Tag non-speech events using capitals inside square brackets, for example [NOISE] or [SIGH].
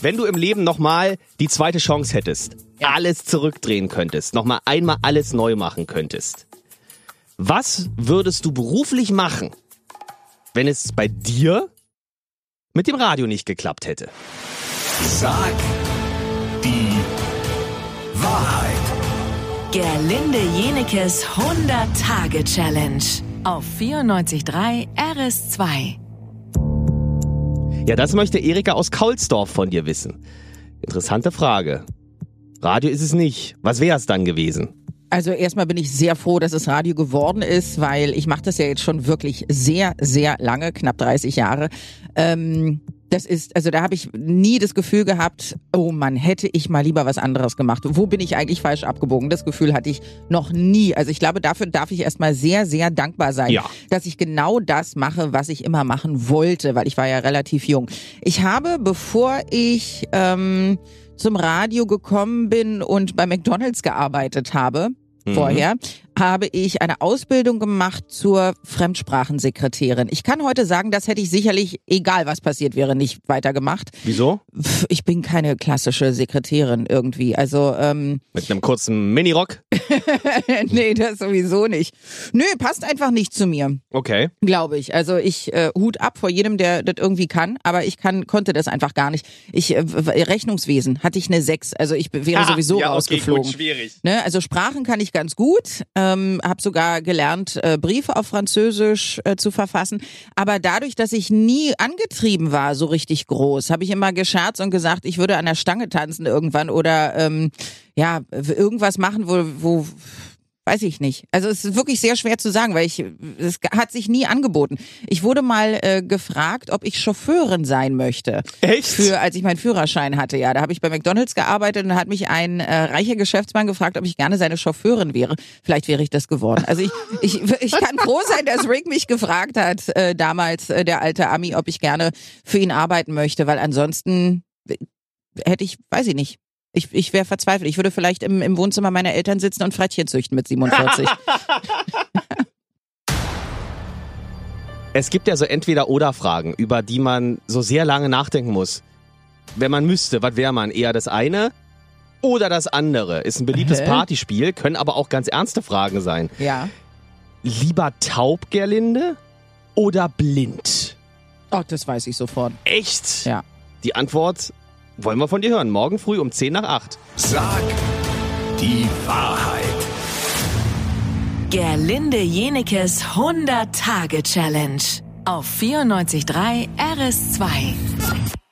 Wenn du im Leben nochmal die zweite Chance hättest, Ja. alles zurückdrehen könntest, nochmal einmal alles neu machen könntest, was würdest du beruflich machen, wenn es bei dir mit dem Radio nicht geklappt hätte? Sag die Wahrheit. Gerlinde Jenekes 100-Tage-Challenge auf 94.3 RS2. Ja, das möchte Erika aus Kaulsdorf von dir wissen. Interessante Frage. Radio ist es nicht. Was wäre es dann gewesen? Also erstmal bin ich sehr froh, dass es Radio geworden ist, weil ich mache das ja jetzt schon wirklich sehr, sehr lange, knapp 30 Jahre. Ähm, das ist, also da habe ich nie das Gefühl gehabt, oh Mann, hätte ich mal lieber was anderes gemacht. Wo bin ich eigentlich falsch abgebogen? Das Gefühl hatte ich noch nie. Also ich glaube, dafür darf ich erstmal sehr, sehr dankbar sein, Ja. dass ich genau das mache, was ich immer machen wollte, weil ich war ja relativ jung. Ich habe, bevor ich ähm, zum Radio gekommen bin und bei McDonald's gearbeitet habe, vorher, habe ich eine Ausbildung gemacht zur Fremdsprachensekretärin. Ich kann heute sagen, das hätte ich sicherlich, egal was passiert wäre, nicht weitergemacht. Wieso? Ich bin keine klassische Sekretärin irgendwie. Also, ähm, Mit einem kurzen Minirock? [LAUGHS] nee, das sowieso nicht. Nö, passt einfach nicht zu mir. Okay. Glaube ich. Also ich äh, Hut ab vor jedem, der das irgendwie kann, aber ich kann konnte das einfach gar nicht. Ich äh, Rechnungswesen hatte ich eine 6, also ich wäre sowieso rausgeflogen. schwierig. Ne, also Sprachen kann ich ganz gut, ähm, habe sogar gelernt, äh, Briefe auf Französisch äh, zu verfassen. Aber dadurch, dass ich nie angetrieben war, so richtig groß, habe ich immer gescherzt und gesagt, ich würde an der Stange tanzen irgendwann oder ähm, ja irgendwas machen, wo, wo Weiß ich nicht. Also es ist wirklich sehr schwer zu sagen, weil ich es hat sich nie angeboten. Ich wurde mal äh, gefragt, ob ich Chauffeurin sein möchte. Echt? Für als ich meinen Führerschein hatte, ja, da habe ich bei McDonald's gearbeitet und da hat mich ein äh, reicher Geschäftsmann gefragt, ob ich gerne seine Chauffeurin wäre. Vielleicht wäre ich das geworden. Also ich ich, ich kann froh sein, dass Rick mich gefragt hat äh, damals äh, der alte Ami, ob ich gerne für ihn arbeiten möchte, weil ansonsten hätte ich, weiß ich nicht. Ich, ich wäre verzweifelt. Ich würde vielleicht im, im Wohnzimmer meiner Eltern sitzen und Frettchen züchten mit 47. [LAUGHS] Es gibt ja so Entweder-Oder-Fragen, über die man so sehr lange nachdenken muss. Wenn man müsste, was wäre man? Eher das eine oder das andere? Ist ein beliebtes Hä? Partyspiel, können aber auch ganz ernste Fragen sein. ja. Lieber taub, Gerlinde, oder blind? Oh, das weiß ich sofort. Echt? Ja. Die Antwort wollen wir von dir hören. Morgen früh um 10 nach 8. Sag die Wahrheit. Gerlinde Jenekes 100-Tage-Challenge auf 94.3 RS2.